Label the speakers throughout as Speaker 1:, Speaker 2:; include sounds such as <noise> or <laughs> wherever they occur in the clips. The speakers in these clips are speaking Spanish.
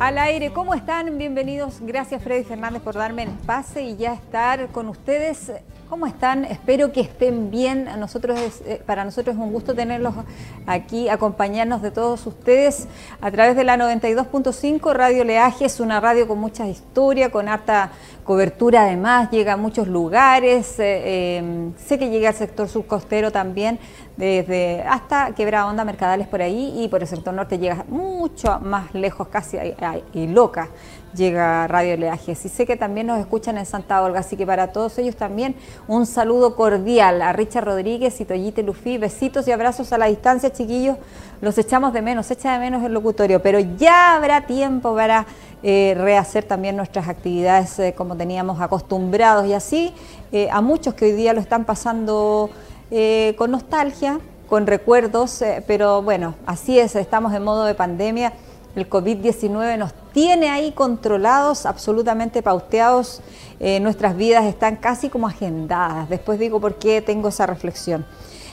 Speaker 1: Al aire, ¿cómo están? Bienvenidos. Gracias Freddy Fernández por darme el pase y ya estar con ustedes. ¿Cómo están? Espero que estén bien. nosotros eh, para nosotros es un gusto tenerlos aquí, acompañarnos de todos ustedes a través de la 92.5 Radio Leaje. Es una radio con mucha historia, con harta cobertura además, llega a muchos lugares. Eh, eh, sé que llega al sector subcostero también, desde hasta Quebrada Onda, Mercadales por ahí, y por el sector norte llega mucho más lejos, casi y loca llega Radio Leajes. Y sé que también nos escuchan en Santa Olga, así que para todos ellos también un saludo cordial a Richard Rodríguez y Toyite Lufi. Besitos y abrazos a la distancia, chiquillos. Los echamos de menos, echa de menos el locutorio, pero ya habrá tiempo para eh, rehacer también nuestras actividades eh, como teníamos acostumbrados y así eh, a muchos que hoy día lo están pasando con nostalgia, con recuerdos, pero bueno, así es, estamos en modo de pandemia el COVID-19 nos tiene ahí controlados, absolutamente pauteados. Eh, nuestras vidas están casi como agendadas. Después digo por qué tengo esa reflexión.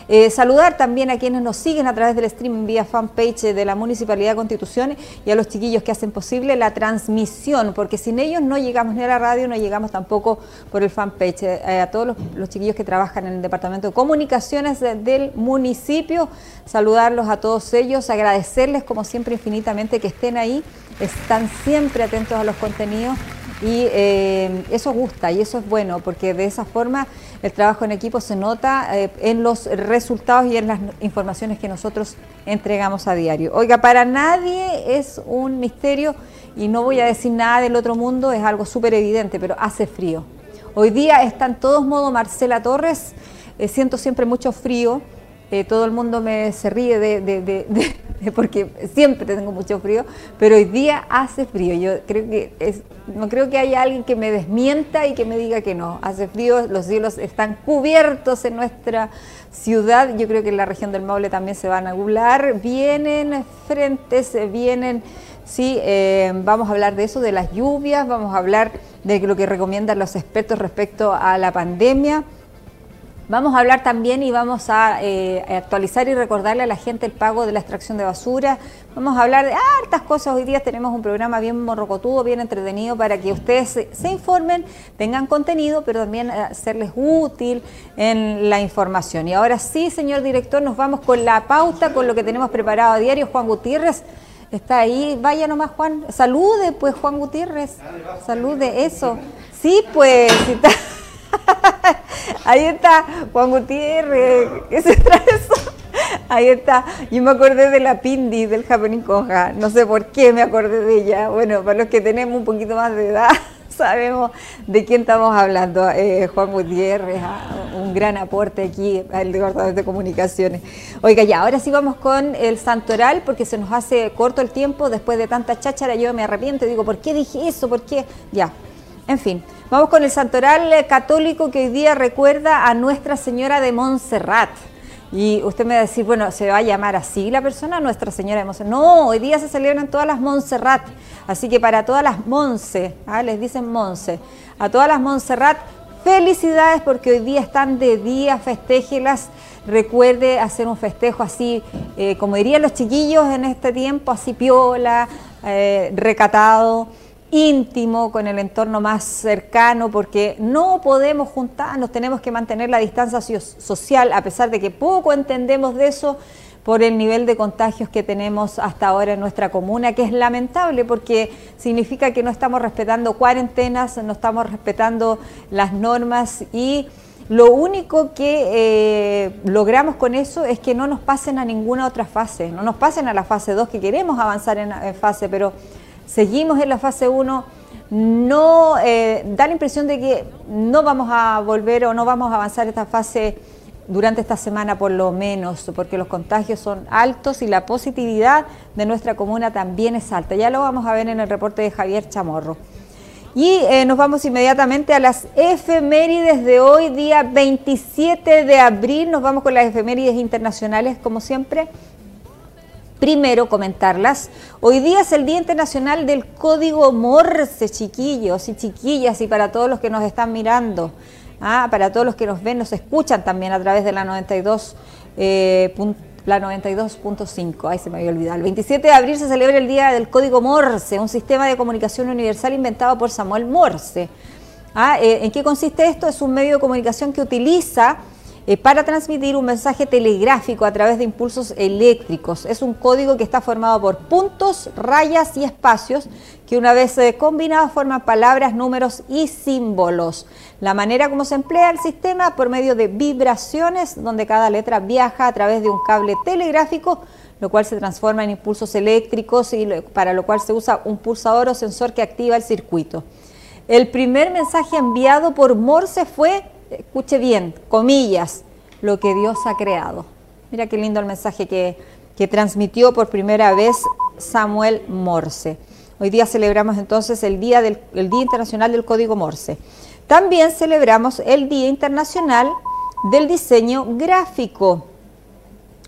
Speaker 1: Eh, saludar también a quienes nos siguen a través del streaming vía fanpage de la Municipalidad de Constitución y a los chiquillos que hacen posible la transmisión, porque sin ellos no llegamos ni a la radio, no llegamos tampoco por el fanpage. Eh, a todos los, chiquillos que trabajan en el Departamento de Comunicaciones del municipio, saludarlos a todos ellos, agradecerles como siempre infinitamente que estén ahí, están siempre atentos a los contenidos y eh, eso gusta y eso es bueno porque de esa forma el trabajo en equipo se nota eh, en los resultados y en las informaciones que nosotros entregamos a diario. Oiga, para nadie es un misterio y no voy a decir nada del otro mundo, es algo súper evidente, pero hace frío. Hoy día está en todos modos Marcela Torres, eh, siento siempre mucho frío, todo el mundo me se ríe <laughs> de porque siempre tengo mucho frío, pero hoy día hace frío. Yo creo que es, no creo que haya alguien que me desmienta y que me diga que no. Hace frío, los cielos están cubiertos en nuestra ciudad. Yo creo que en la región del Maule también se van a nublar. Vienen frentes, vienen, sí, eh, vamos a hablar de eso, de las lluvias, vamos a hablar de lo que recomiendan los expertos respecto a la pandemia. Vamos a hablar también y vamos a eh, actualizar y recordarle a la gente el pago de la extracción de basura. Vamos a hablar de hartas cosas. Hoy día tenemos un programa bien morrocotudo, bien entretenido para que ustedes se, informen, tengan contenido, pero también hacerles útil en la información. Y ahora sí, señor director, nos vamos con la pauta, con lo que tenemos preparado a diario. Juan Gutiérrez está ahí. Vaya nomás, Juan. Salude, pues, Juan Gutiérrez. Salude, eso. Sí, pues. Ahí está Juan Gutiérrez, ¿qué se trae eso? Ahí está. Yo me acordé de la Pindi del Happening Conja. No sé por qué me acordé de ella. Bueno, para los que tenemos un poquito más de edad, <laughs> sabemos de quién estamos hablando. Eh, Juan Gutiérrez, ah, un gran aporte aquí al Departamento de Comunicaciones. Oiga, ya, ahora sí vamos con el santoral porque se nos hace corto el tiempo. Después de tanta cháchara, yo me arrepiento y digo, ¿por qué dije eso? ¿Por qué? Ya, en fin. Vamos con el santoral católico que hoy día recuerda a Nuestra Señora de Montserrat. Y usted me va a decir, bueno, ¿se va a llamar así la persona, Nuestra Señora de Montserrat? No, hoy día se celebran todas las Montserrat. Así que para todas las Monse, ¿ah? les dicen Monse, a todas las Montserrat, felicidades porque hoy día están de día, festéjelas. Recuerde hacer un festejo así, eh, como dirían los chiquillos en este tiempo, así piola, eh, recatado íntimo, con el entorno más cercano, porque no podemos juntarnos, tenemos que mantener la distancia social, a pesar de que poco entendemos de eso por el nivel de contagios que tenemos hasta ahora en nuestra comuna, que es lamentable porque significa que no estamos respetando cuarentenas, no estamos respetando las normas y lo único que eh, logramos con eso es que no nos pasen a ninguna otra fase, no nos pasen a la fase 2, que queremos avanzar en, en fase, pero seguimos en la fase 1, no eh, da la impresión de que no vamos a volver o no vamos a avanzar esta fase durante esta semana por lo menos, porque los contagios son altos y la positividad de nuestra comuna también es alta. Ya lo vamos a ver en el reporte de Javier Chamorro. Y eh, nos vamos inmediatamente a las efemérides de hoy, día 27 de abril. Nos vamos con las efemérides internacionales, como siempre primero comentarlas. Hoy día es el Día Internacional del Código Morse, chiquillos y chiquillas, y para todos los que nos están mirando, ¿ah? para todos los que nos ven, nos escuchan también a través de la 92. la 92.5, ahí se me había olvidado. El 27 de abril se celebra el Día del Código Morse, un sistema de comunicación universal inventado por Samuel Morse. Ah, eh, ¿En qué consiste esto? Es un medio de comunicación que utiliza eh, para transmitir un mensaje telegráfico a través de impulsos eléctricos. Es un código que está formado por puntos, rayas y espacios que una vez eh, combinados forman palabras, números y símbolos. La manera como se emplea el sistema por medio de vibraciones, donde cada letra viaja a través de un cable telegráfico, lo cual se transforma en impulsos eléctricos y para lo cual se usa un pulsador o sensor que activa el circuito. El primer mensaje enviado por Morse fue, escuche bien, comillas, lo que Dios ha creado. Mira qué lindo el mensaje que, que transmitió por primera vez Samuel Morse. Hoy día celebramos entonces el Día, del, el día Internacional del Código Morse. También celebramos el Día Internacional del Diseño Gráfico.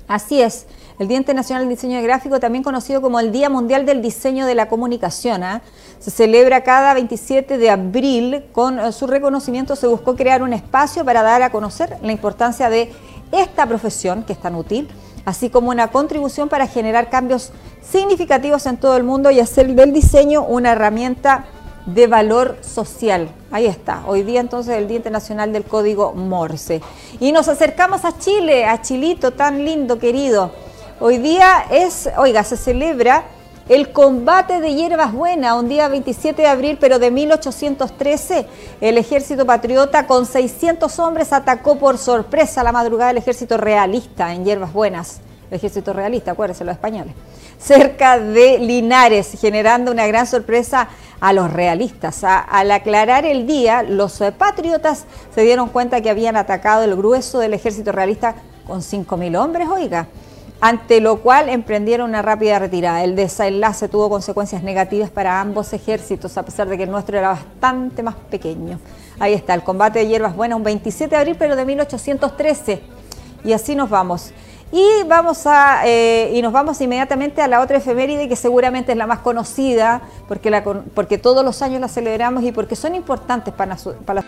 Speaker 1: Así es, el Día Internacional del Diseño Gráfico, también conocido como el Día Mundial del Diseño de la Comunicación. ¿ah? Se celebra cada 27 de abril. Con eh, su reconocimiento se buscó crear un espacio para dar a conocer la importancia de esta profesión, que es tan útil, así como una contribución para generar cambios significativos en todo el mundo y hacer del diseño una herramienta de valor social. Ahí está, hoy día entonces el Día Internacional del Código Morse. Y nos acercamos a Chile, a Chilito tan lindo, querido. Hoy día es, oiga, se celebra el combate de Hierbas Buenas, un día 27 de abril, pero de 1813, el ejército patriota con 600 hombres atacó por sorpresa la madrugada del ejército realista en Hierbas Buenas. El ejército realista, acuérdense, los españoles cerca de Linares, generando una gran sorpresa a los realistas. al aclarar el día, los patriotas se dieron cuenta que habían atacado el grueso del ejército realista con 5.000 hombres, oiga, ante lo cual emprendieron una rápida retirada. El desenlace tuvo consecuencias negativas para ambos ejércitos, a pesar de que el nuestro era bastante más pequeño. Ahí está, el combate de hierbas buenas, un 27 de abril, pero de 1813. Y así nos vamos. Y vamos a eh, y nos vamos inmediatamente a la otra efeméride que seguramente es la más conocida porque la, porque todos los años la celebramos y porque son importantes para, para la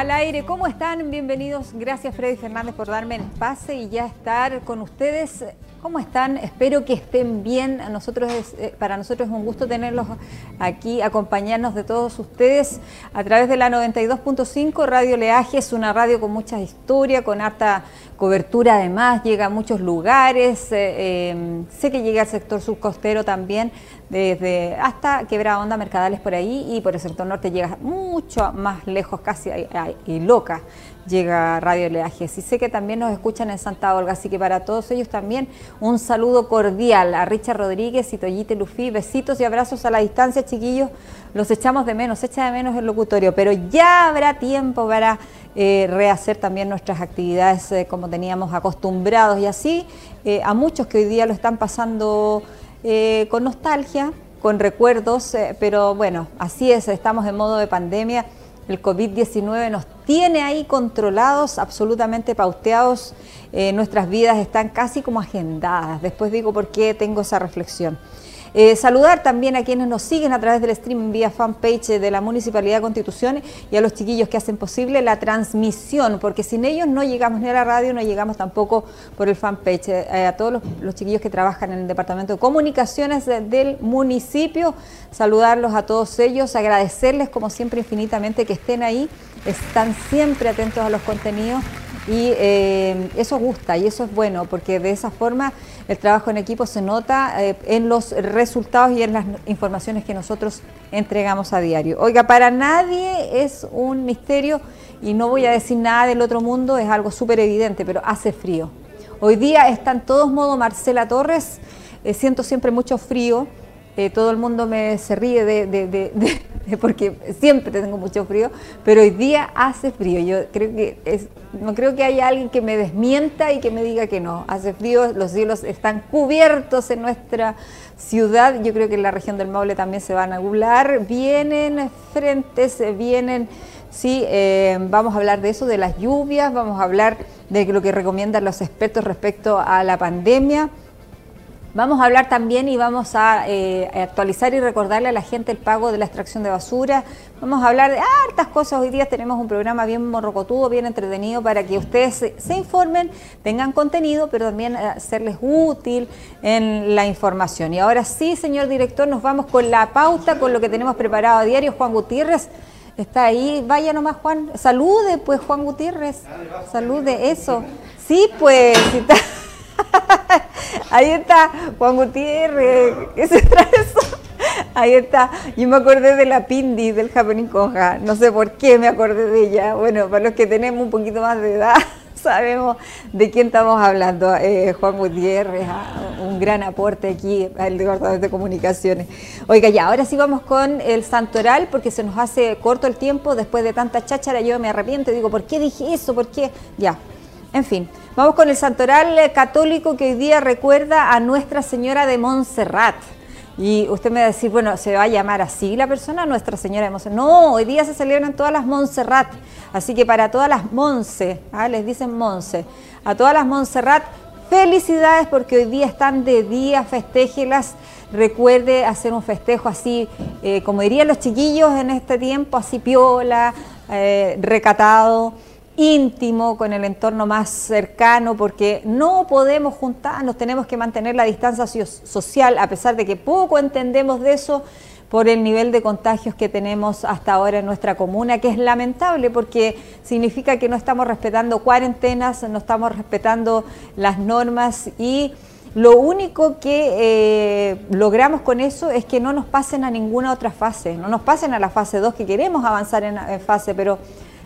Speaker 1: Al aire, ¿cómo están? Bienvenidos. Gracias Freddy Fernández por darme el pase y ya estar con ustedes. ¿Cómo están? Espero que estén bien. nosotros eh, para nosotros es un gusto tenerlos aquí, acompañarnos de todos ustedes a través de la 92.5 Radio Leaje. Es una radio con mucha historia, con harta cobertura además, llega a muchos lugares. Eh, eh, sé que llega al sector subcostero también desde hasta Quebrada Onda, Mercadales por ahí y por el sector norte llega mucho más lejos, casi y loca llega Radio Leajes. Y sé que también nos escuchan en Santa Olga, así que para todos ellos también un saludo cordial a Richard Rodríguez y Toyite Lufi. Besitos y abrazos a la distancia, chiquillos. Los echamos de menos, echa de menos el locutorio, pero ya habrá tiempo para eh, rehacer también nuestras actividades eh, como teníamos acostumbrados y así eh, a muchos que hoy día lo están pasando eh, con nostalgia, con recuerdos, pero bueno, así es, estamos en modo de pandemia El COVID-19 nos tiene ahí controlados, absolutamente pauteados. Eh, nuestras vidas están casi como agendadas. Después digo por qué tengo esa reflexión. Eh, saludar también a quienes nos siguen a través del streaming vía fanpage de la Municipalidad de Constitución y a los chiquillos que hacen posible la transmisión, porque sin ellos no llegamos ni a la radio, no llegamos tampoco por el fanpage. Eh, a todos los, chiquillos que trabajan en el Departamento de Comunicaciones del municipio, saludarlos a todos ellos, agradecerles como siempre infinitamente que estén ahí, están siempre atentos a los contenidos y eh, eso gusta y eso es bueno porque de esa forma el trabajo en equipo se nota eh, en los resultados y en las informaciones que nosotros entregamos a diario. Oiga, para nadie es un misterio y no voy a decir nada del otro mundo, es algo súper evidente, pero hace frío. Hoy día está en todos modos Marcela Torres, eh, siento siempre mucho frío, todo el mundo me se ríe de <laughs> porque siempre tengo mucho frío, pero hoy día hace frío. Yo creo que es, no creo que haya alguien que me desmienta y que me diga que no. Hace frío, los cielos están cubiertos en nuestra ciudad. Yo creo que en la región del Maule también se van a nublar. Vienen frentes, vienen, sí, eh, vamos a hablar de eso, de las lluvias, vamos a hablar de lo que recomiendan los expertos respecto a la pandemia. Vamos a hablar también y vamos a eh, actualizar y recordarle a la gente el pago de la extracción de basura. Vamos a hablar de hartas cosas. Hoy día tenemos un programa bien morrocotudo, bien entretenido para que ustedes se, informen, tengan contenido, pero también hacerles útil en la información. Y ahora sí, señor director, nos vamos con la pauta, con lo que tenemos preparado a diario. Juan Gutiérrez está ahí. Vaya nomás, Juan. Salude, pues, Juan Gutiérrez. Salude, eso. Sí, pues. <laughs> Ahí está Juan Gutiérrez, ¿qué se trae eso? Ahí está. Yo me acordé de la Pindi del Happening Conja. No sé por qué me acordé de ella. Bueno, para los que tenemos un poquito más de edad, <laughs> sabemos de quién estamos hablando. Eh, Juan Gutiérrez, ah, un gran aporte aquí al Departamento de Comunicaciones. Oiga, ya, ahora sí vamos con el santoral, porque se nos hace corto el tiempo. Después de tanta cháchara, yo me arrepiento y digo, ¿por qué dije eso? ¿Por qué? Ya, en fin. Vamos con el santoral católico que hoy día recuerda a Nuestra Señora de Montserrat. Y usted me va a decir, bueno, ¿se va a llamar así la persona? Nuestra Señora de Montserrat. No, hoy día se celebran todas las Montserrat. Así que para todas las Monse, ¿ah? les dicen Monse, a todas las Montserrat, felicidades porque hoy día están de día, festéjelas. Recuerde hacer un festejo así, eh, como dirían los chiquillos en este tiempo, así piola, eh, recatado íntimo, con el entorno más cercano, porque no podemos juntarnos, tenemos que mantener la distancia social, a pesar de que poco entendemos de eso por el nivel de contagios que tenemos hasta ahora en nuestra comuna, que es lamentable porque significa que no estamos respetando cuarentenas, no estamos respetando las normas y lo único que eh, logramos con eso es que no nos pasen a ninguna otra fase, no nos pasen a la fase 2, que queremos avanzar en, en fase, pero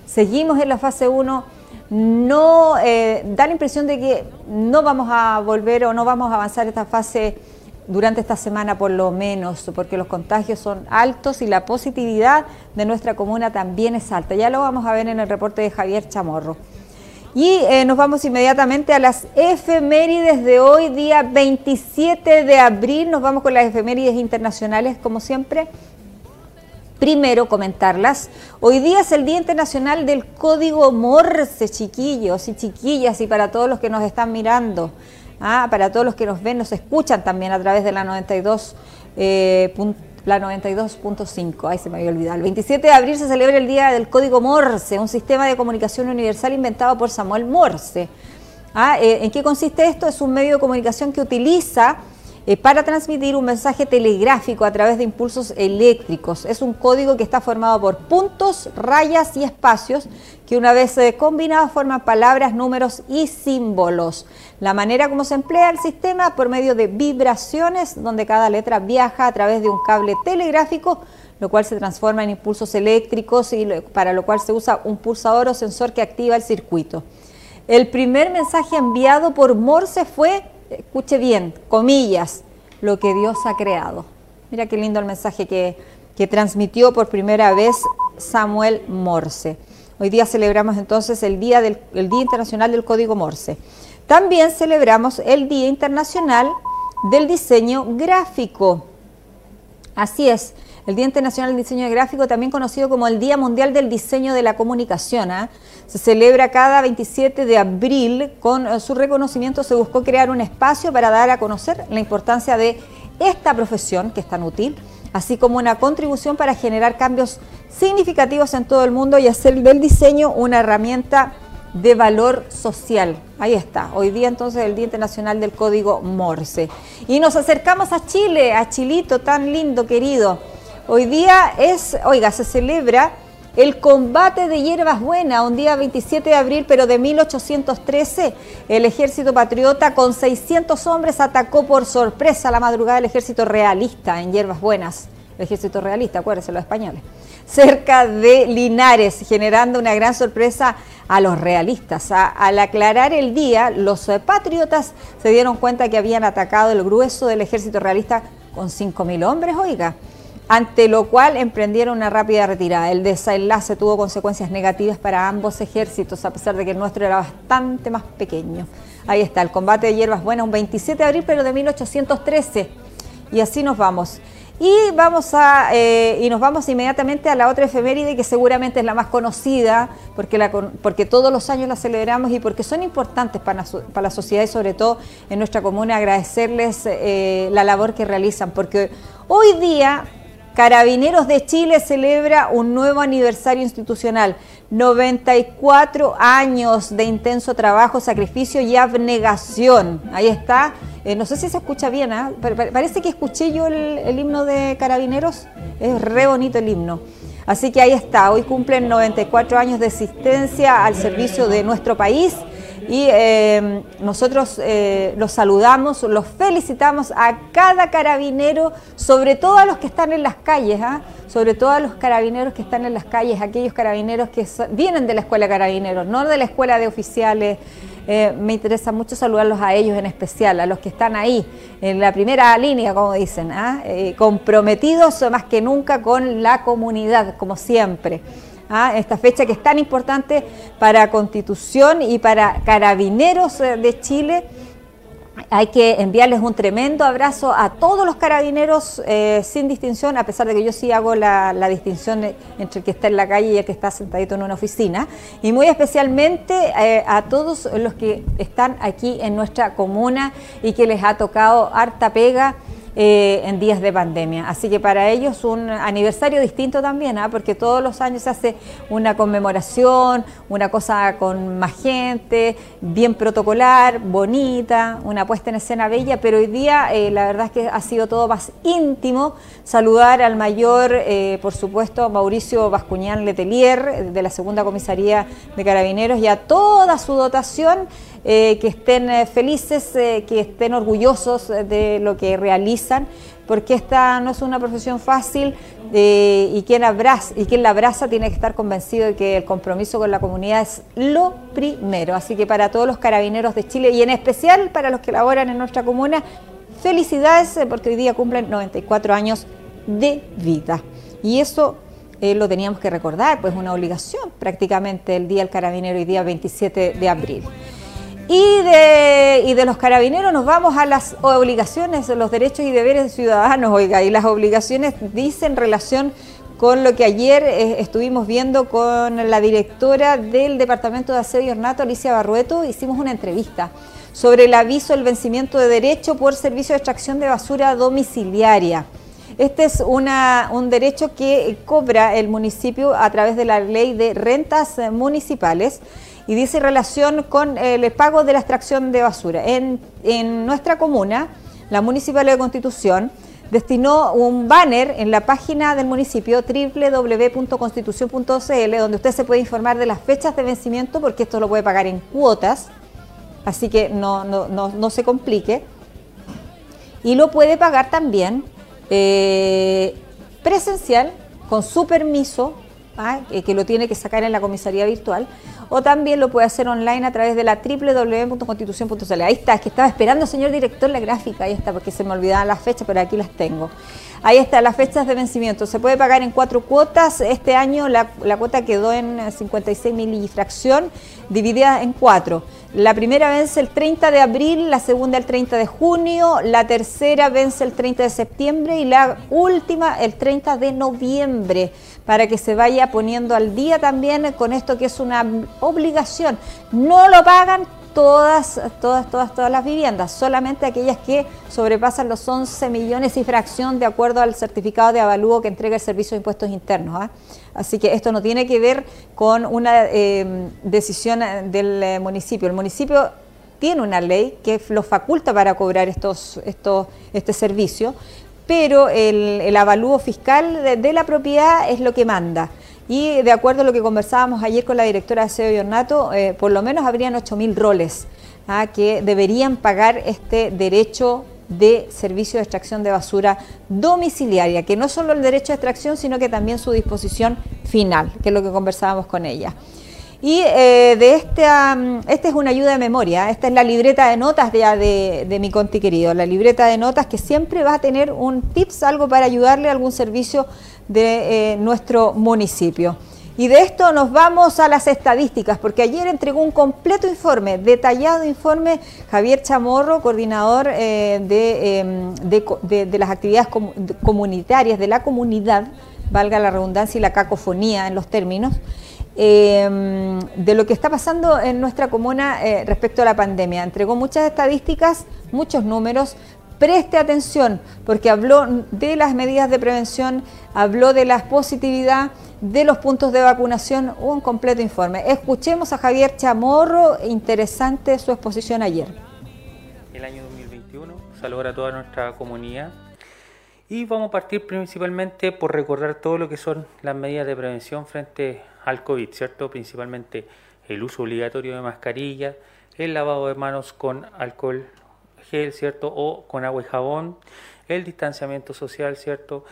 Speaker 1: seguimos en la fase 1, no eh, da la impresión de que no vamos a volver o no vamos a avanzar esta fase durante esta semana por lo menos, porque los contagios son altos y la positividad de nuestra comuna también es alta. Ya lo vamos a ver en el reporte de Javier Chamorro. Y eh, nos vamos inmediatamente a las efemérides de hoy, día 27 de abril. Nos vamos con las efemérides internacionales, como siempre. Primero, comentarlas. Hoy día es el Día Internacional del Código Morse, chiquillos y chiquillas, y para todos los que nos están mirando, ¿ah? para todos los que nos ven, nos escuchan también a través de la 92. Eh, la 92.5, ahí se me había olvidado. El 27 de abril se celebra el Día del Código Morse, un sistema de comunicación universal inventado por Samuel Morse. ¿Ah? Eh, ¿En qué consiste esto? Es un medio de comunicación que utiliza eh, para transmitir un mensaje telegráfico a través de impulsos eléctricos. Es un código que está formado por puntos, rayas y espacios que una vez eh, combinados forman palabras, números y símbolos. La manera como se emplea el sistema por medio de vibraciones, donde cada letra viaja a través de un cable telegráfico, lo cual se transforma en impulsos eléctricos y para lo cual se usa un pulsador o sensor que activa el circuito. El primer mensaje enviado por Morse fue escuche bien, comillas, lo que Dios ha creado. Mira qué lindo el mensaje que, transmitió por primera vez Samuel Morse. Hoy día celebramos entonces el Día, del, el Día Internacional del Código Morse. También celebramos el Día Internacional del Diseño Gráfico. Así es, el Día Internacional del Diseño Gráfico, también conocido como el Día Mundial del Diseño de la Comunicación. ¿ah? Se celebra cada 27 de abril. Con eh, su reconocimiento se buscó crear un espacio para dar a conocer la importancia de esta profesión, que es tan útil, así como una contribución para generar cambios significativos en todo el mundo y hacer del diseño una herramienta de valor social. Ahí está, hoy día entonces el Día Internacional del Código Morse. Y nos acercamos a Chile, a Chilito, tan lindo, querido. Hoy día es, oiga, se celebra el combate de hierbas buenas, un día 27 de abril, pero de 1813, el ejército patriota con 600 hombres atacó por sorpresa la madrugada del ejército realista en hierbas buenas. El ejército realista, acuérdense, los españoles cerca de Linares, generando una gran sorpresa a los realistas. al aclarar el día, los patriotas se dieron cuenta que habían atacado el grueso del ejército realista con 5.000 hombres, oiga, ante lo cual emprendieron una rápida retirada. El desenlace tuvo consecuencias negativas para ambos ejércitos, a pesar de que el nuestro era bastante más pequeño. Ahí está, el combate de hierbas buenas, un 27 de abril, pero de 1813. Y así nos vamos. Y vamos a eh, y nos vamos inmediatamente a la otra efeméride que seguramente es la más conocida porque, la, porque todos los años la celebramos y porque son importantes para, para la sociedad y sobre todo en nuestra comuna agradecerles eh, la labor que realizan porque hoy día Carabineros de Chile celebra un nuevo aniversario institucional, 94 años de intenso trabajo, sacrificio y abnegación. Ahí está. Eh, no sé si se escucha bien, ¿ah? parece que escuché yo el, himno de Carabineros. Es re bonito el himno. Así que ahí está, hoy cumplen 94 años de existencia al servicio de nuestro país y eh, nosotros eh, los saludamos, los felicitamos a cada carabinero, sobre todo a los que están en las calles, ¿ah? sobre todo a los carabineros que están en las calles, aquellos carabineros que vienen de la escuela de carabineros, no de la escuela de oficiales. Eh, me interesa mucho saludarlos a ellos en especial, a los que están ahí, en la primera línea, como dicen, ¿ah? comprometidos más que nunca con la comunidad, como siempre. Esta fecha que es tan importante para Constitución y para Carabineros eh, de Chile. Hay que enviarles un tremendo abrazo a todos los carabineros eh, sin distinción, a pesar de que yo sí hago la, distinción entre el que está en la calle y el que está sentadito en una oficina, y muy especialmente eh, a todos los que están aquí en nuestra comuna y que les ha tocado harta pega eh, en días de pandemia. Así que para ellos un aniversario distinto también, ¿ah? porque todos los años se hace una conmemoración, una cosa con más gente, bien protocolar, bonita, una puesta en escena bella, pero hoy día eh, la verdad es que ha sido todo más íntimo. Saludar al mayor, eh, por supuesto, Mauricio Bascuñán Letelier, de la segunda comisaría de Carabineros, y a toda su dotación. Eh, que estén eh, felices, eh, que estén orgullosos de lo que realizan, porque esta no es una profesión fácil y, quien abraza, y quien la abraza tiene que estar convencido de que el compromiso con la comunidad es lo primero. Así que para todos los carabineros de Chile y en especial para los que laboran en nuestra comuna, felicidades porque hoy día cumplen 94 años de vida. Y eso lo teníamos que recordar, pues una obligación prácticamente el Día del Carabinero y día 27 de abril. Y de, y de los carabineros nos vamos a las obligaciones, los derechos y deberes ciudadanos, oiga, y las obligaciones dicen relación con lo que ayer eh, estuvimos viendo con la directora del Departamento de Aseo y Ornato, Alicia Barrueto, hicimos una entrevista sobre el aviso del vencimiento de derecho por servicio de extracción de basura domiciliaria. Este es una, un derecho que cobra el municipio a través de la ley de rentas municipales y dice relación con el pago de la extracción de basura. En, nuestra comuna, la Municipalidad de Constitución destinó un banner en la página del municipio www.constitución.cl donde usted se puede informar de las fechas de vencimiento porque esto lo puede pagar en cuotas, así que no, no, se complique. Y lo puede pagar también eh, presencial con su permiso, ¿ah? que lo tiene que sacar en la comisaría virtual o también lo puede hacer online a través de la www.constitución.cl. Ahí está, es que estaba esperando, señor director, la gráfica, ahí está, porque se me olvidaban las fechas, pero aquí las tengo. Ahí está, las fechas de vencimiento. Se puede pagar en cuatro cuotas. Este año la, cuota quedó en 56 mil fracción, dividida en cuatro. La primera vence el 30 de abril, la segunda el 30 de junio, la tercera vence el 30 de septiembre y la última el 30 de noviembre, para que se vaya poniendo al día también con esto que es una obligación. No lo pagan todas, todas, todas, todas las viviendas, solamente aquellas que sobrepasan los 11 millones y fracción de acuerdo al certificado de avalúo que entrega el Servicio de Impuestos Internos. ¿ah? Así que esto no tiene que ver con una em, decisión del eh, municipio. El municipio tiene una ley que lo faculta para cobrar estos, estos, este servicio, pero el, avalúo fiscal de, la propiedad es lo que manda. Y de acuerdo a lo que conversábamos ayer con la directora de SEO y eh, por lo menos habrían 8.000 roles ¿ah? que deberían pagar este derecho de servicio de extracción de basura domiciliaria, que no solo el derecho de extracción, sino que también su disposición final, que es lo que conversábamos con ella. Y eh, de esta, esta es una ayuda de memoria, esta es la libreta de notas de, de, mi conti querido, la libreta de notas que siempre va a tener un tips, algo para ayudarle a algún servicio de eh, nuestro municipio. Y de esto nos vamos a las estadísticas, porque ayer entregó un completo informe, detallado informe, Javier Chamorro, coordinador eh, em, de, de, las actividades comunitarias de la comunidad, valga la redundancia y la cacofonía en los términos, em, de lo que está pasando en nuestra comuna eh, respecto a la pandemia. Entregó muchas estadísticas, muchos números, preste atención, porque habló de las medidas de prevención, habló de la positividad, de los puntos de vacunación, un completo informe. Escuchemos a Javier Chamorro, interesante su exposición ayer.
Speaker 2: El año 2021 saludar a toda nuestra comunidad y vamos a partir principalmente por recordar todo lo que son las medidas de prevención frente al COVID, ¿cierto? Principalmente el uso obligatorio de mascarilla, el lavado de manos con alcohol gel, ¿cierto? O con agua y jabón, el distanciamiento social, ¿cierto?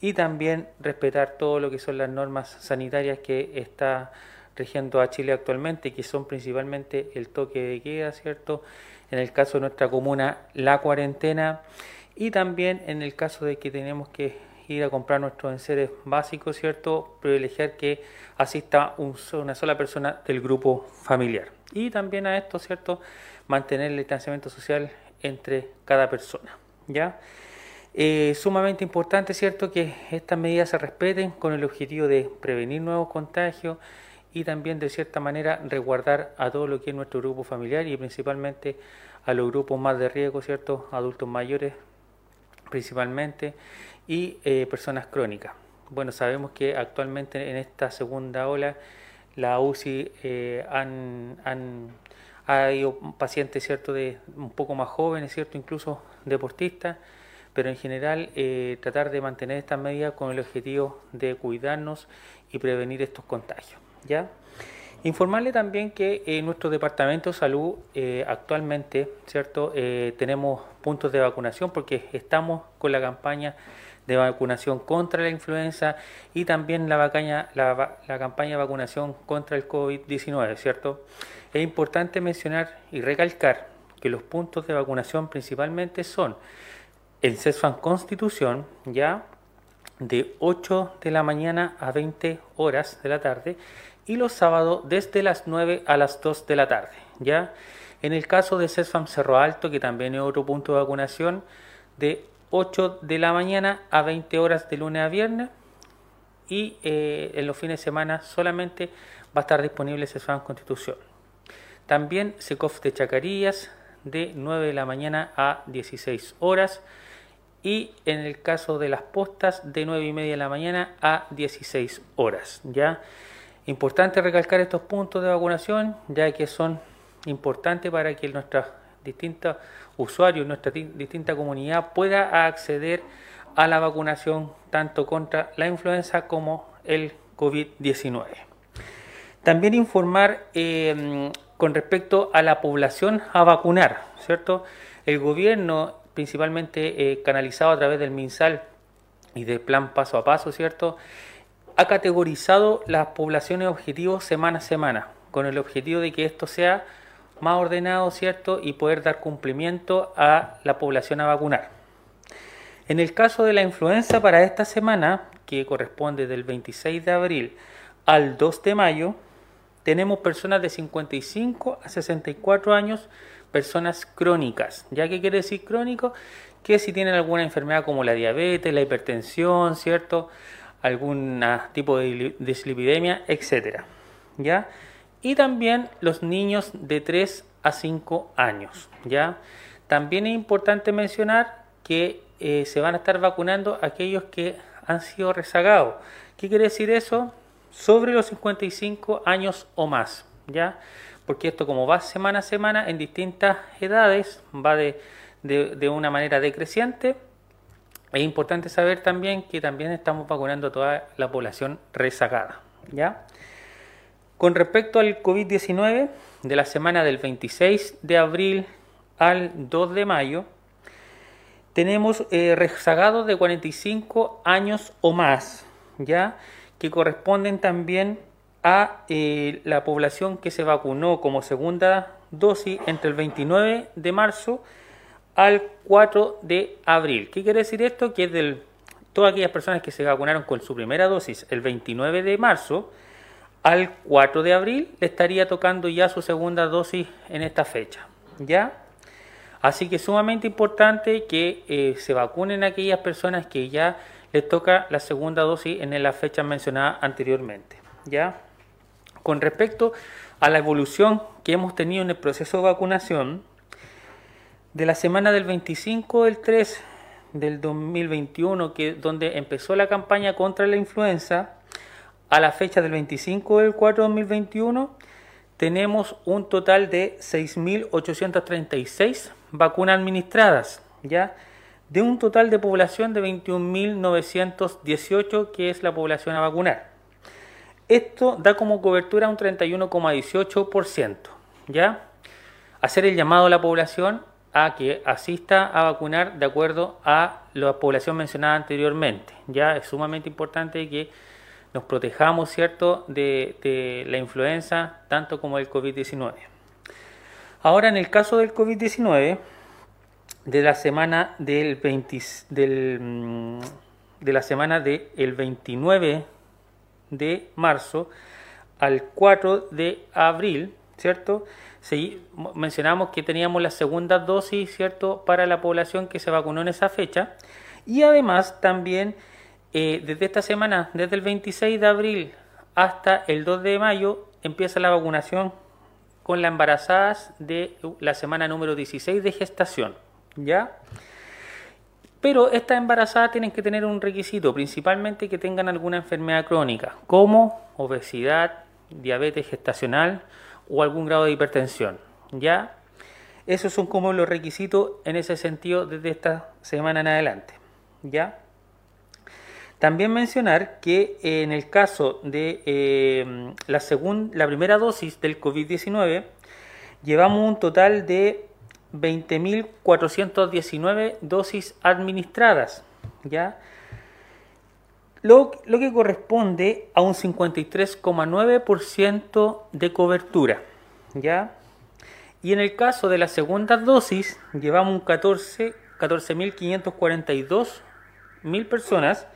Speaker 2: y también respetar todo lo que son las normas sanitarias que está rigiendo a Chile actualmente, que son principalmente el toque de queda, ¿cierto? En el caso de nuestra comuna, la cuarentena y también en el caso de que tenemos que ir a comprar nuestros enseres básicos, ¿cierto? Privilegiar que asista una sola persona del grupo familiar. Y también a esto, ¿cierto? Mantener el distanciamiento social entre cada persona, ¿ya? Eh, sumamente importante, ¿cierto?, que estas medidas se respeten con el objetivo de prevenir nuevos contagios y también, de cierta manera, resguardar a todo lo que es nuestro grupo familiar y principalmente a los grupos más de riesgo, ¿cierto?, adultos mayores principalmente y eh, personas crónicas. Bueno, sabemos que actualmente en esta segunda ola la UCI eh, han, ha habido pacientes, ¿cierto?, de un poco más jóvenes, ¿cierto?, incluso deportistas pero en general eh, tratar de mantener estas medidas con el objetivo de cuidarnos y prevenir estos contagios. ¿ya? Informarle también que en nuestro departamento de salud eh, actualmente cierto eh, tenemos puntos de vacunación porque estamos con la campaña de vacunación contra la influenza y también la campaña de vacunación contra el COVID-19, ¿cierto? Es importante mencionar y recalcar que los puntos de vacunación principalmente son el CESFAN Constitución ya de 8 de la mañana a 20 horas de la tarde y los sábados desde las 9 a las 2 de la tarde. ¿ya? En el caso de CESFAM Cerro Alto, que también es otro punto de vacunación, de 8 de la mañana a 20 horas de lunes a viernes y eh, en los fines de semana solamente va a estar disponible CESFAM Constitución. También SECOF de Chacarillas de 9 de la mañana a 16 horas y en el caso de las postas de 9 y media de la mañana a 16 horas. ¿ya? Importante recalcar estos puntos de vacunación ya que son importantes para que nuestros distintos usuarios, nuestra distinta comunidad pueda acceder a la vacunación tanto contra la influenza como el COVID-19. También informar eh, con respecto a la población a vacunar, ¿cierto? El gobierno principalmente eh, canalizado a través del MinSal y del plan paso a paso, ¿cierto? Ha categorizado las poblaciones objetivos semana a semana, con el objetivo de que esto sea más ordenado, ¿cierto? Y poder dar cumplimiento a la población a vacunar. En el caso de la influenza para esta semana, que corresponde del 26 de abril al 2 de mayo, tenemos personas de 55 a 64 años, personas crónicas. ¿Ya qué quiere decir crónico? Que si tienen alguna enfermedad como la diabetes, la hipertensión, ¿cierto? Algún tipo de dislipidemia, etcétera. ¿Ya? Y también los niños de 3 a 5 años, ¿ya? También es importante mencionar que eh, se van a estar vacunando aquellos que han sido rezagados. ¿Qué quiere decir eso? Sobre los 55 años o más, ¿ya? Porque esto como va semana a semana en distintas edades, va de, de, una manera decreciente. Es importante saber también que también estamos vacunando a toda la población rezagada, ¿ya? Con respecto al COVID-19, de la semana del 26 de abril al 2 de mayo, tenemos eh, rezagados de 45 años o más, ya que corresponden también a eh, la población que se vacunó como segunda dosis entre el 29 de marzo al 4 de abril. ¿Qué quiere decir esto? Que de todas aquellas personas que se vacunaron con su primera dosis el 29 de marzo al 4 de abril le estaría tocando ya su segunda dosis en esta fecha. ¿Ya? Así que es sumamente importante que eh, se vacunen aquellas personas que ya les toca la segunda dosis en la fecha mencionada anteriormente. ¿ya? Con respecto a la evolución que hemos tenido en el proceso de vacunación, de la semana del 25 del 3 del 2021, que donde empezó la campaña contra la influenza, a la fecha del 25 del 4 de 2021, tenemos un total de 6.836 vacunas administradas, ¿ya? De un total de población de 21.918, que es la población a vacunar. Esto da como cobertura un 31,18%, ¿ya? Hacer el llamado a la población a que asista a vacunar de acuerdo a la población mencionada anteriormente. Ya es sumamente importante que nos protejamos, ¿cierto?, de, la influenza, tanto como el COVID-19. Ahora, en el caso del COVID-19, de la semana del, 20, del mm, de la semana del 29 de marzo al 4 de abril, ¿cierto? Mencionamos que teníamos la segunda dosis, ¿cierto?, para la población que se vacunó en esa fecha. Y además también eh, desde esta semana, desde el 26 de abril hasta el 2 de mayo, empieza la vacunación con las embarazadas de la semana número 16 de gestación. ¿Ya? Pero estas embarazadas tienen que tener un requisito, principalmente que tengan alguna enfermedad crónica, como obesidad, diabetes gestacional o algún grado de hipertensión. ¿Ya? Esos son como los requisitos en ese sentido desde esta semana en adelante. ¿Ya? También mencionar que eh, en el caso de eh, la, la primera dosis del COVID-19, llevamos un total de 20.419 dosis administradas, ¿ya? Lo, lo que corresponde a un 53,9% de cobertura, ¿ya? Y en el caso de la segunda dosis, llevamos un 14 14.542 mil personas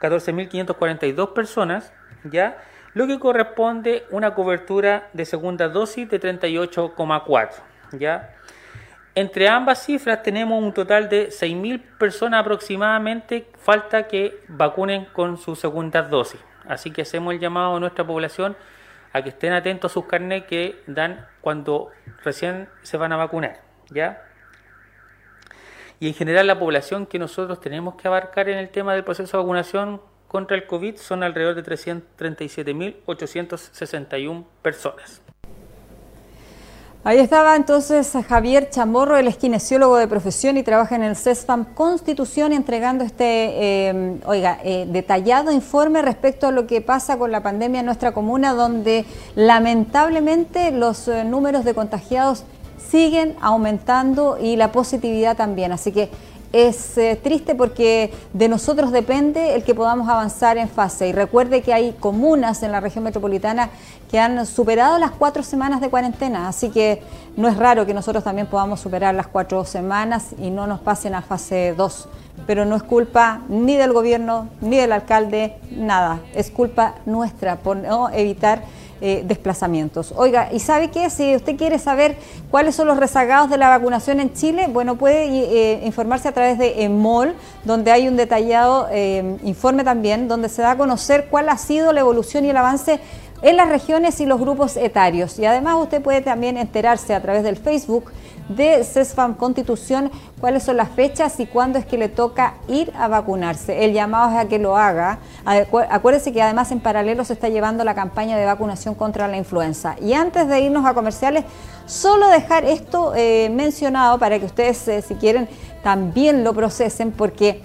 Speaker 2: 14.542 personas, ¿ya? Lo que corresponde una cobertura de segunda dosis de 38,4, ¿ya? Entre ambas cifras tenemos un total de 6.000 personas aproximadamente, falta que vacunen con su segunda dosis. Así que hacemos el llamado a nuestra población a que estén atentos a sus carnes que dan cuando recién se van a vacunar, ¿ya? y en general la población que nosotros tenemos que abarcar en el tema del proceso de vacunación contra el COVID son alrededor de 337.861 personas.
Speaker 1: Ahí estaba entonces Javier Chamorro, el esquinesiólogo de profesión y trabaja en el CESFAM Constitución, entregando este, eh, oiga, eh, detallado informe respecto a lo que pasa con la pandemia en nuestra comuna, donde lamentablemente los eh, números de contagiados siguen aumentando y la positividad también. Así que es eh, triste porque de nosotros depende el que podamos avanzar en fase. Y recuerde que hay comunas en la región metropolitana que han superado las cuatro semanas de cuarentena, así que no es raro que nosotros también podamos superar las cuatro semanas y no nos pasen a fase 2. Pero no es culpa ni del gobierno, ni del alcalde, nada. Es culpa nuestra por no evitar eh, desplazamientos. Oiga, ¿y sabe qué? Si usted quiere saber cuáles son los rezagados de la vacunación en Chile, bueno, puede eh, informarse a través de EMOL, donde hay un detallado eh, informe también, donde se da a conocer cuál ha sido la evolución y el avance en las regiones y los grupos etarios. Y además usted puede también enterarse a través del Facebook de CESFAM Constitución cuáles son las fechas y cuándo es que le toca ir a vacunarse. El llamado es a que lo haga. Acuérdese que además en paralelo se está llevando la campaña de vacunación contra la influenza. Y antes de irnos a comerciales, solo dejar esto eh, mencionado para que ustedes, eh, si quieren, también lo procesen, porque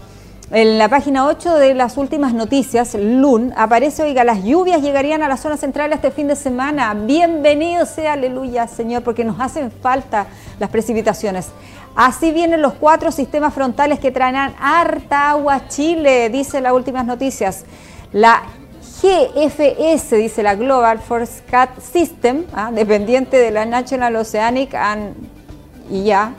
Speaker 1: en la página 8 de las últimas noticias, LUN, aparece, oiga, las lluvias llegarían a la zona central este fin de semana. Bienvenido sea, aleluya, Señor, porque nos hacen falta las precipitaciones. Así vienen los cuatro sistemas frontales que traerán harta agua a Chile, dice las últimas noticias. La GFS, dice la Global Forecast System, ¿ah? dependiente de la National Oceanic and, y ya,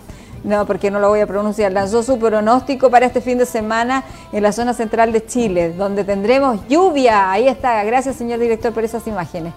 Speaker 1: no, porque no lo voy a pronunciar, lanzó su pronóstico para este fin de semana en la zona central de Chile, donde tendremos lluvia. Ahí está, gracias señor director por esas imágenes.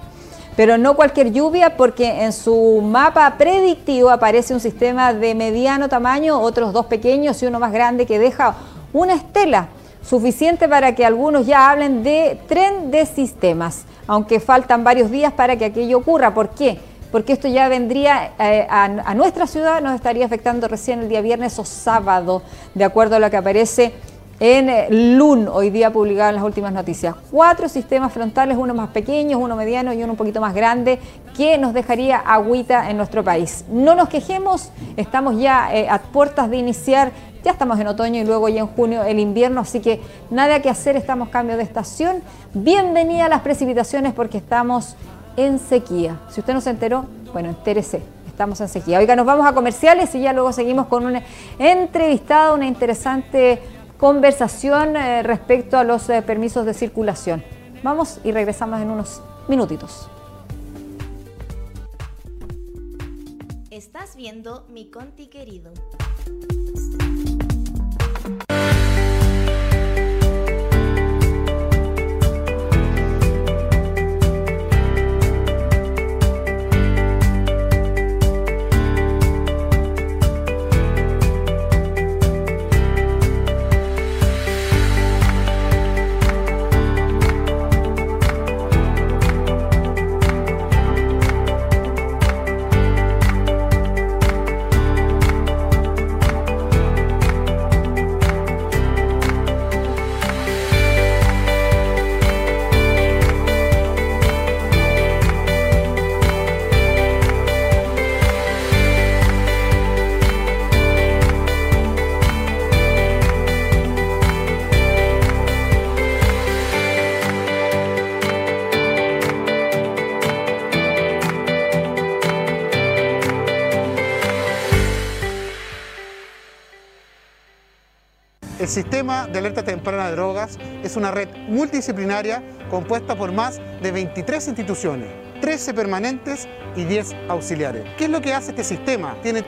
Speaker 1: Pero no cualquier lluvia porque en su mapa predictivo aparece un sistema de mediano tamaño, otros dos pequeños y uno más grande que deja una estela suficiente para que algunos ya hablen de tren de sistemas, aunque faltan varios días para que aquello ocurra. ¿Por qué? Porque esto ya vendría eh, a, nuestra ciudad, nos estaría afectando recién el día viernes o sábado, de acuerdo a lo que aparece en eh, LUN, hoy día publicado en las últimas noticias. Cuatro sistemas frontales, uno más pequeño, uno mediano y uno un poquito más grande, que nos dejaría agüita en nuestro país. No nos quejemos, estamos ya eh, a puertas de iniciar, ya estamos en otoño y luego ya en junio el invierno, así que nada que hacer, estamos cambio de estación. Bienvenida a las precipitaciones porque estamos en sequía. Si usted no se enteró, bueno, entérese. Estamos en sequía. Oiga, nos vamos a comerciales y ya luego seguimos con una entrevistada, una interesante conversación eh, respecto a los eh, permisos de circulación. Vamos y regresamos en unos minutitos.
Speaker 3: Estás viendo mi conti querido.
Speaker 4: Sistema de alerta temprana de drogas es una red multidisciplinaria compuesta por más de 23 instituciones, 13 permanentes y 10 auxiliares. ¿Qué es lo que hace este sistema? Tiene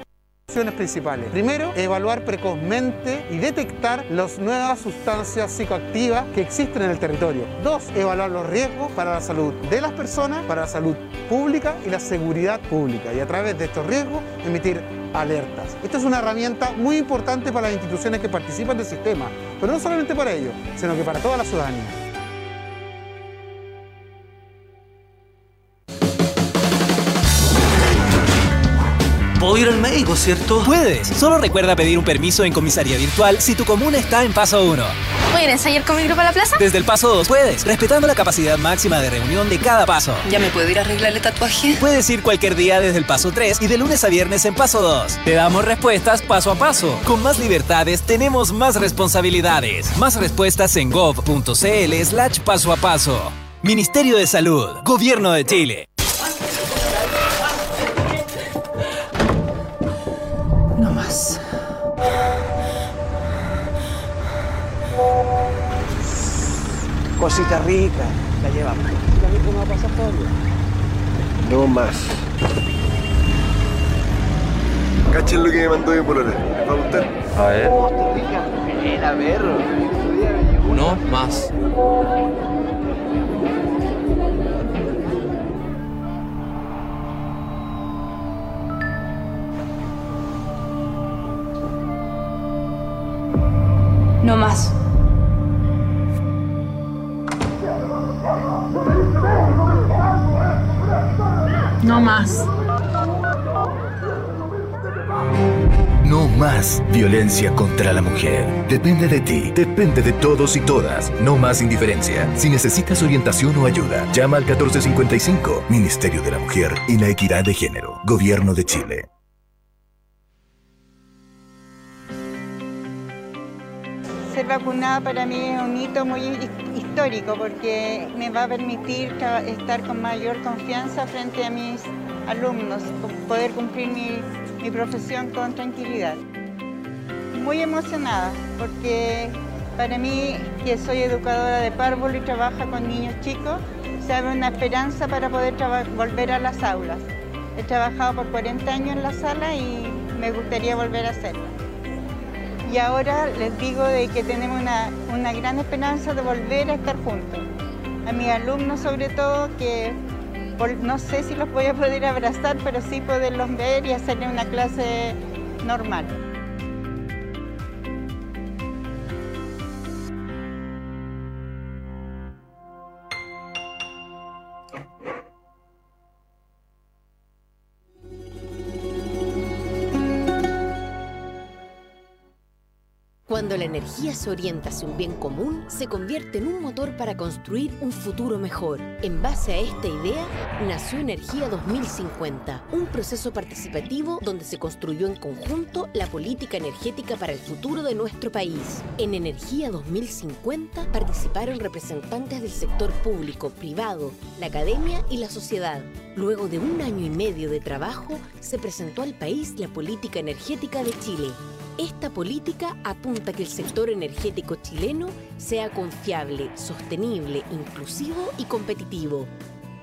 Speaker 4: funciones principales. Primero, evaluar precozmente y detectar las nuevas sustancias psicoactivas que existen en el territorio. Dos, evaluar los riesgos para la salud de las personas, para la salud pública y la seguridad pública. Y a través de estos riesgos, emitir alertas. Esta es una herramienta muy importante para las instituciones que participan del sistema, pero no solamente para ellos, sino que para toda la ciudadanía.
Speaker 5: Puedo ir al médico, ¿cierto?
Speaker 6: Puedes. Solo recuerda pedir un permiso en comisaría virtual si tu comuna está en paso 1.
Speaker 7: ¿Pueden ensayar con mi grupo a la plaza?
Speaker 6: Desde el paso 2 puedes, respetando la capacidad máxima de reunión de cada paso.
Speaker 7: ¿Ya me puedo ir a arreglar el tatuaje?
Speaker 6: Puedes ir cualquier día desde el paso 3 y de lunes a viernes en paso 2. Te damos respuestas paso a paso. Con más libertades tenemos más responsabilidades. Más respuestas en gov.cl slash paso a paso. Ministerio de Salud, Gobierno de Chile.
Speaker 8: Cosita rica, la llevamos. ¿Cómo va a pasar todavía?
Speaker 9: No más. Cachen lo que me mandó mi polola. ¿Va a gustar?
Speaker 10: A ver.
Speaker 8: Buena, perro.
Speaker 10: No más.
Speaker 7: No más.
Speaker 11: No más.
Speaker 12: No más violencia contra la mujer. Depende de ti, depende de todos y todas. No más indiferencia. Si necesitas orientación o ayuda, llama al 1455, Ministerio de la Mujer y la Equidad de Género, Gobierno de Chile.
Speaker 13: Ser vacunada para mí es un hito muy histórico porque me va a permitir estar con mayor confianza frente a mis alumnos, poder cumplir mi, profesión con tranquilidad. Muy emocionada porque para mí, que soy educadora de párvulo y trabaja con niños chicos, se abre una esperanza para poder volver a las aulas. He trabajado por 40 años en la sala y me gustaría volver a hacerlo y ahora les digo de que tenemos una, una, gran esperanza de volver a estar juntos. A mis alumnos sobre todo que no sé si los voy a poder abrazar, pero sí poderlos ver y hacerle una clase normal.
Speaker 14: Cuando la energía se orienta hacia un bien común, se convierte en un motor para construir un futuro mejor. En base a esta idea, nació Energía 2050, un proceso participativo donde se construyó en conjunto la política energética para el futuro de nuestro país. En Energía 2050 participaron representantes del sector público, privado, la academia y la sociedad. Luego de un año y medio de trabajo, se presentó al país la política energética de Chile. Esta política apunta a que el sector energético chileno sea confiable, sostenible, inclusivo y competitivo.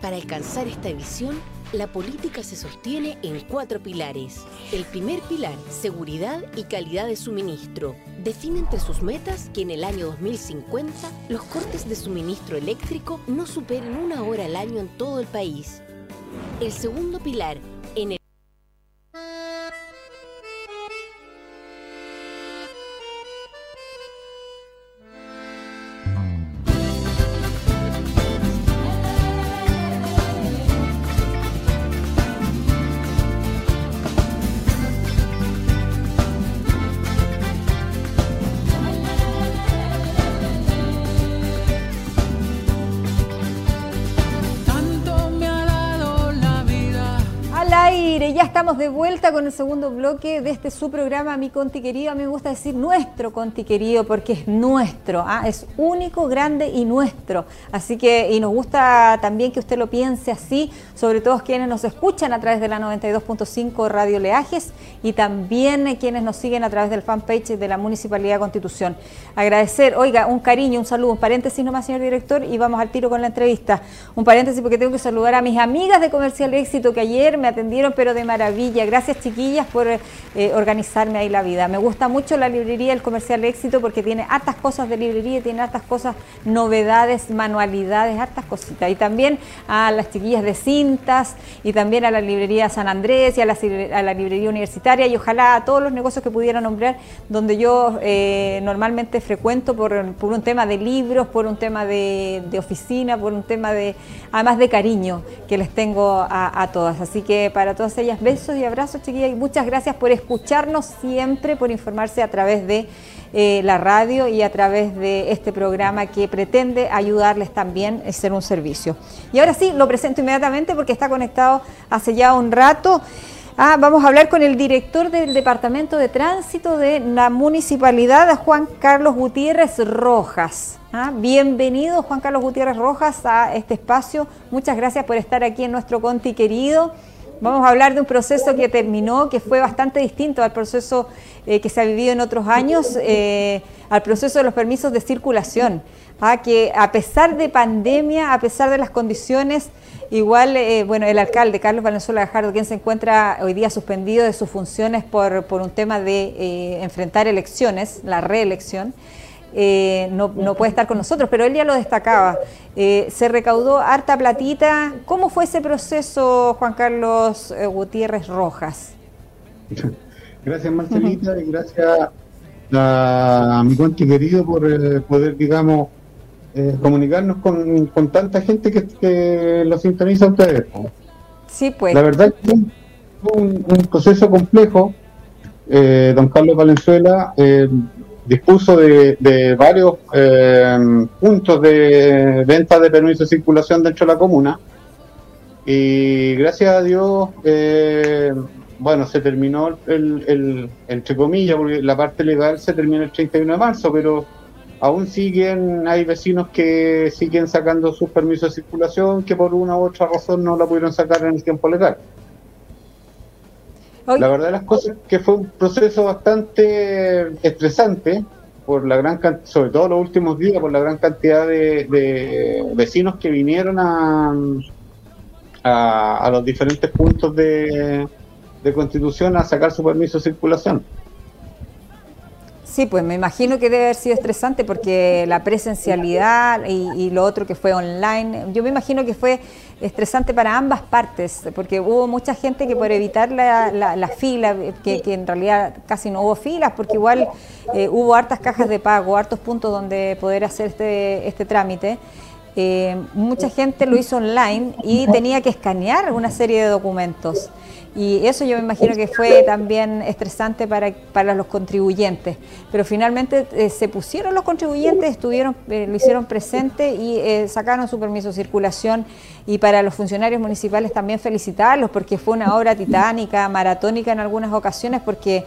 Speaker 14: Para alcanzar esta visión, la política se sostiene en cuatro pilares. El primer pilar, seguridad y calidad de suministro. Define entre sus metas que en el año 2050 los cortes de suministro eléctrico no superen una hora al año en todo el país. El segundo pilar,
Speaker 1: con el segundo bloque de este su programa, Mi Conti Querido. A mí me gusta decir nuestro Conti Querido porque es nuestro, ¿ah? es único, grande y nuestro. Así que, y nos gusta también que usted lo piense así, sobre todo quienes nos escuchan a través de la 92.5 Radio Leajes y también quienes nos siguen a través del fanpage de la Municipalidad de Constitución. Agradecer, oiga, un cariño, un saludo, un paréntesis nomás, señor director, y vamos al tiro con la entrevista. Un paréntesis porque tengo que saludar a mis amigas de Comercial Éxito que ayer me atendieron, pero de maravilla. Gracias chiquillas por eh, organizarme ahí la vida. Me gusta mucho la librería El Comercial Éxito porque tiene hartas cosas de librería, tiene hartas cosas, novedades, manualidades, hartas cositas. Y también a las chiquillas de cintas y también a la librería San Andrés y a la, librería universitaria y ojalá a todos los negocios que pudiera nombrar donde yo eh, normalmente frecuento por, un tema de libros, por un tema de, oficina, por un tema de, además de cariño que les tengo a, a todas. Así que para todas ellas besos y abrazos, chiquillas, y muchas gracias por escucharnos siempre, por informarse a través de eh, la radio y a través de este programa que pretende ayudarles también a ser un servicio. Y ahora sí, lo presento inmediatamente porque está conectado hace ya un rato. Ah, vamos a hablar con el director del Departamento de Tránsito de la Municipalidad, Juan Carlos Gutiérrez Rojas. Ah, bienvenido, Juan Carlos Gutiérrez Rojas, a este espacio. Muchas gracias por estar aquí en nuestro Conti querido. Vamos a hablar de un proceso que terminó, que fue bastante distinto al proceso eh, que se ha vivido en otros años, eh, al proceso de los permisos de circulación. Ah, que a pesar de pandemia, a pesar de las condiciones, igual, eh, bueno, el alcalde Carlos Valenzuela Gajardo, quien se encuentra hoy día suspendido de sus funciones por, por un tema de enfrentar elecciones, la reelección, eh, no, puede estar con nosotros, pero él ya lo destacaba. Eh, se recaudó harta platita. ¿Cómo fue ese proceso, Juan Carlos eh, Gutiérrez Rojas? <laughs>
Speaker 15: Gracias, Marcelita, y gracias a, mi conti querido por poder, digamos, comunicarnos con, tanta gente que, lo sintoniza a ustedes.
Speaker 1: Sí, pues.
Speaker 15: La verdad que fue un, un proceso complejo. don Carlos Valenzuela dispuso de, varios eh, puntos de venta de permiso de circulación dentro de la comuna y gracias a Dios, eh, bueno, se terminó el, entre comillas, porque la parte legal se terminó el 31 de marzo, pero aún siguen, hay vecinos que siguen sacando sus permisos de circulación que por una u otra razón no la pudieron sacar en el tiempo legal. La verdad de las cosas que fue un proceso bastante estresante, por la gran sobre todo los últimos días, por la gran cantidad de, vecinos que vinieron a, a, los diferentes puntos de, de constitución a sacar su permiso de circulación.
Speaker 1: Sí, pues me imagino que debe haber sido estresante porque la presencialidad y, lo otro que fue online, yo me imagino que fue estresante para ambas partes, porque hubo mucha gente que por evitar la, fila, que, en realidad casi no hubo filas, porque igual eh, hubo hartas cajas de pago, hartos puntos donde poder hacer este, este trámite. Eh, mucha gente lo hizo online y tenía que escanear una serie de documentos. Y eso yo me imagino que fue también estresante para, para los contribuyentes. Pero finalmente eh, se pusieron los contribuyentes, estuvieron, eh, lo hicieron presente y eh, sacaron su permiso de circulación. Y para los funcionarios municipales también felicitarlos porque fue una obra titánica, maratónica en algunas ocasiones, porque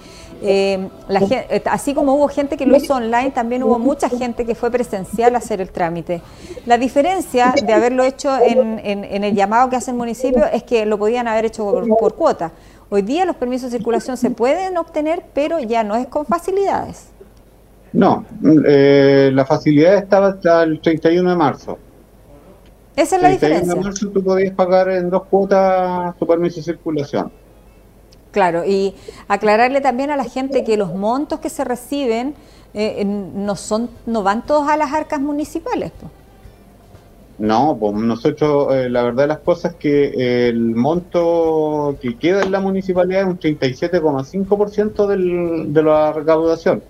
Speaker 1: así como hubo gente que lo hizo online, también hubo mucha gente que fue presencial a hacer el trámite. La diferencia de haberlo hecho en, el llamado que hace el municipio es que lo podían haber hecho por, por Hoy día los permisos de circulación se pueden obtener, pero ya no es con facilidades.
Speaker 15: No, eh, la facilidad estaba hasta el 31 de marzo.
Speaker 1: Esa es la diferencia. El 31
Speaker 15: de marzo tú podías pagar en dos cuotas tu permiso de circulación.
Speaker 1: Claro, y aclararle también a la gente que los montos que se reciben eh, no son, no van todos a las arcas municipales.
Speaker 15: No, pues nosotros, eh, la verdad de las cosas es que el monto que queda en la municipalidad es un 37,5% del, de la recaudación.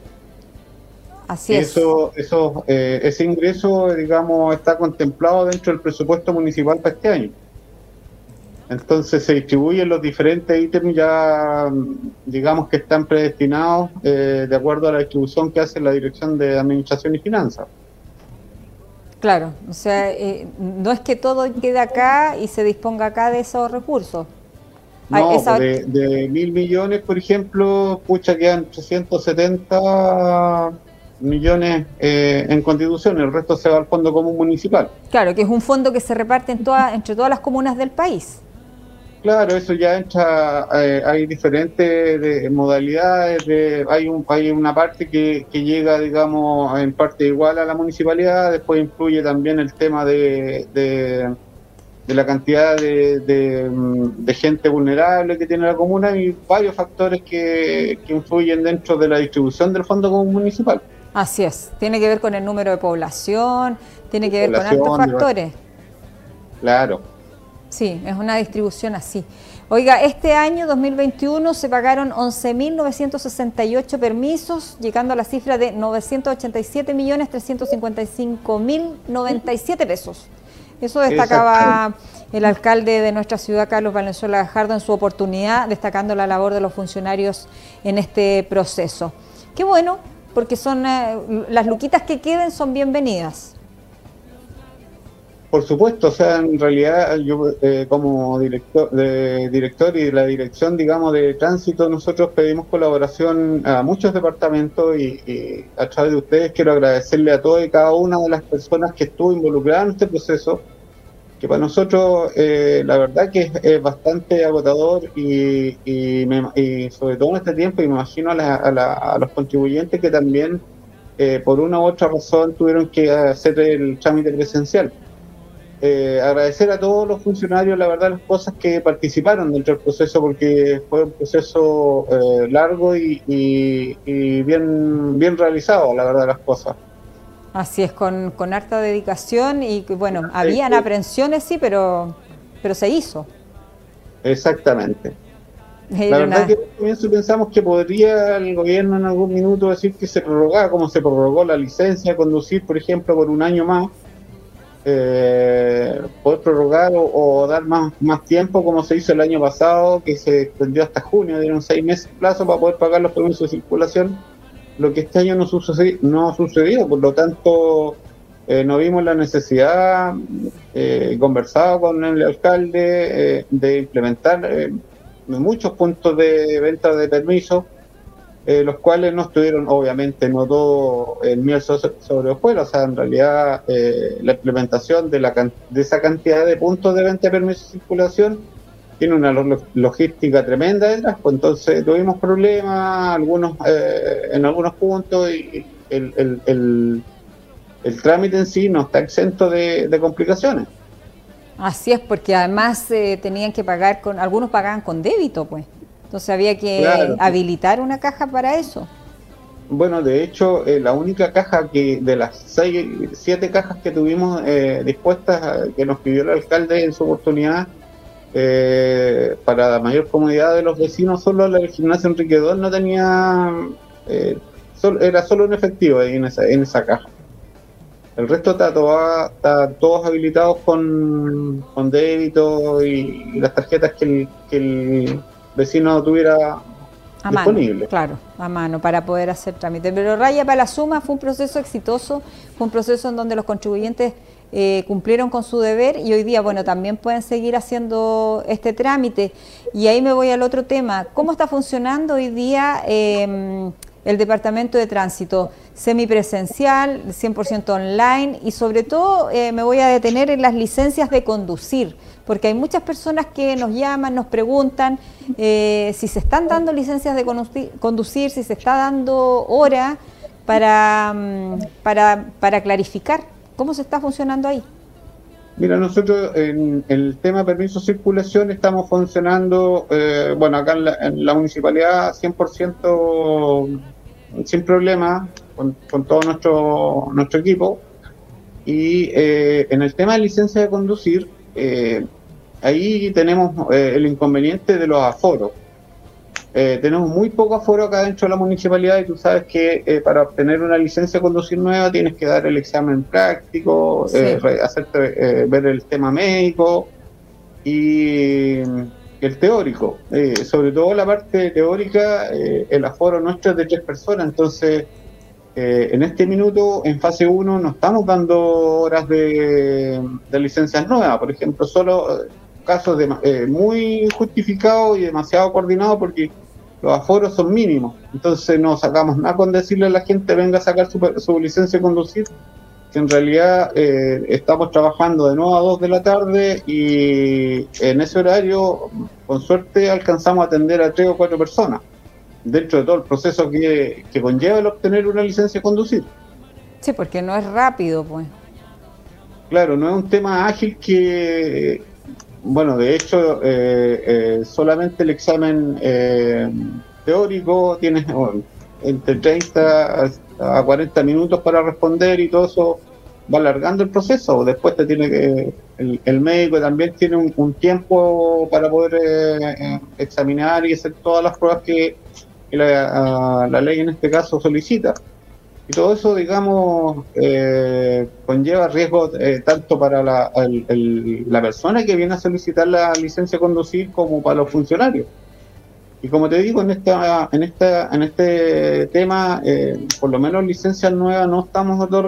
Speaker 1: Así es.
Speaker 15: Eso, eso, eh, ese ingreso, digamos, está contemplado dentro del presupuesto municipal para este año. Entonces se distribuyen los diferentes ítems ya, digamos, que están predestinados eh, de acuerdo a la distribución que hace la Dirección de Administración y Finanzas.
Speaker 1: Claro, o sea, eh, no es que todo quede acá y se disponga acá de esos recursos.
Speaker 15: No, pues de, mil millones, por ejemplo, pucha, quedan 370 millones eh, en constitución, el resto se va al Fondo Común Municipal.
Speaker 1: Claro, que es un fondo que se reparte en toda, entre todas las comunas del país.
Speaker 15: Claro, eso ya entra, eh, hay diferentes modalidades, de, hay, un, hay una parte que, llega, digamos, en parte igual a la municipalidad, después influye también el tema de, de, la cantidad de, de, gente vulnerable que tiene la comuna y varios factores que, que influyen dentro de la distribución del fondo común municipal.
Speaker 1: Así es, tiene que ver con el número de población, tiene que ver con altos factores.
Speaker 15: Claro.
Speaker 1: Sí, es una distribución así. Oiga, este año 2021 se pagaron 11.968 permisos, llegando a la cifra de 987.355.097 pesos. Eso destacaba el alcalde de nuestra ciudad, Carlos Valenzuela Gajardo, en su oportunidad, destacando la labor de los funcionarios en este proceso. Qué bueno, porque son eh, las luquitas que queden son bienvenidas.
Speaker 15: Por supuesto, o sea, en realidad yo eh, como director, de, director y la dirección, digamos, de tránsito, nosotros pedimos colaboración a muchos departamentos y, a través de ustedes quiero agradecerle a todas y cada una de las personas que estuvo involucrada en este proceso, que para nosotros eh, la verdad que es, bastante agotador y, y, sobre todo en este tiempo, y me imagino a, los contribuyentes que también eh, por una u otra razón tuvieron que hacer el trámite presencial. Eh, agradecer a todos los funcionarios, la verdad, las cosas que participaron dentro del proceso, porque fue un proceso largo y, y, bien, bien realizado, la verdad, las cosas.
Speaker 1: Así es, con, con harta dedicación y bueno, habían aprensiones, sí, pero, pero se hizo.
Speaker 15: Exactamente. La verdad que comienzo pensamos que podría el gobierno en algún minuto decir que se prorrogaba, como se prorrogó la licencia de conducir, por ejemplo, por un año más, eh, poder prorrogar o, dar más, tiempo, como se hizo el año pasado, que se extendió hasta junio, dieron seis meses plazo para poder pagar los permisos de circulación. Lo que este año no, sucedió, no sucedido, por lo tanto eh, no vimos la necesidad, eh, conversado con el alcalde, eh, de implementar muchos puntos de venta de permisos, los cuales no estuvieron, obviamente, no todo el miel sobre hojuelos, o sea, en realidad la implementación de, la, de esa cantidad de puntos de venta de permisos de circulación tiene una logística tremenda detrás, pues entonces tuvimos problemas algunos eh, en algunos puntos y el, el, el, trámite en sí no está exento de, complicaciones.
Speaker 1: Así es, porque además eh, tenían que pagar con, algunos pagaban con débito, pues. Entonces había que habilitar una caja para eso.
Speaker 15: Bueno, de hecho, eh, la única caja que de las seis, siete cajas que tuvimos dispuestas, que nos pidió el alcalde en su oportunidad, eh, para la mayor comodidad de los vecinos, solo el gimnasio Enrique II no tenía, eh, era solo un efectivo ahí en esa, en esa caja. El resto está, está todos habilitados con, con débito y, las tarjetas que el, vecino tuviera a disponible.
Speaker 1: claro, a mano para poder hacer trámite. Pero Raya para la suma fue un proceso exitoso, fue un proceso en donde los contribuyentes eh, cumplieron con su deber y hoy día, bueno, también pueden seguir haciendo este trámite. Y ahí me voy al otro tema. ¿Cómo está funcionando hoy día em, el Departamento de Tránsito? Semipresencial, 100% online y sobre todo eh, me voy a detener en las licencias de conducir, porque hay muchas personas que nos llaman, nos preguntan eh, si se están dando licencias de conducir, si se está dando hora para, mm, para, para clarificar. ¿Cómo se está funcionando ahí?
Speaker 15: Mira, nosotros en, el tema permiso de circulación estamos funcionando, eh, bueno, acá en la, municipalidad 100% sin problema, con, todo nuestro, nuestro equipo. Y eh, en el tema de licencia de conducir, eh, ahí tenemos el inconveniente de los aforos. Eh, tenemos muy poco aforo acá dentro de la municipalidad y tú sabes que eh, para obtener una licencia de conducir nueva tienes que dar el examen práctico, eh, hacerte ver el tema médico y el teórico. sobre todo la parte teórica, el aforo nuestro es de tres personas, entonces en este minuto, en fase 1, no estamos dando horas de, licencias nuevas, por ejemplo, solo casos de, muy justificados y demasiado coordinados porque los aforos son mínimos. Entonces no sacamos nada con decirle a la gente venga a sacar su, licencia de conducir, que en realidad eh, estamos trabajando de 9 a 2 de la tarde y en ese horario, con suerte, alcanzamos a atender a 3 o 4 personas, dentro de todo el proceso que, conlleva el obtener una licencia de conducir.
Speaker 1: Sí, porque no es rápido, pues.
Speaker 15: Claro, no es un tema ágil que, bueno, de hecho, eh, eh, solamente el examen eh, teórico tiene entre 30 a 40 minutos para responder y todo eso va alargando el proceso. Después te tiene que, el, médico también tiene un, tiempo para poder examinar y hacer todas las pruebas que, la ley en este caso solicita. Y todo eso, digamos, eh, conlleva riesgo eh, tanto para la, la persona que viene a solicitar la licencia de conducir como para los funcionarios. Y como te digo, en esta, en esta, en este tema, eh, por lo menos licencias nuevas no estamos otorgando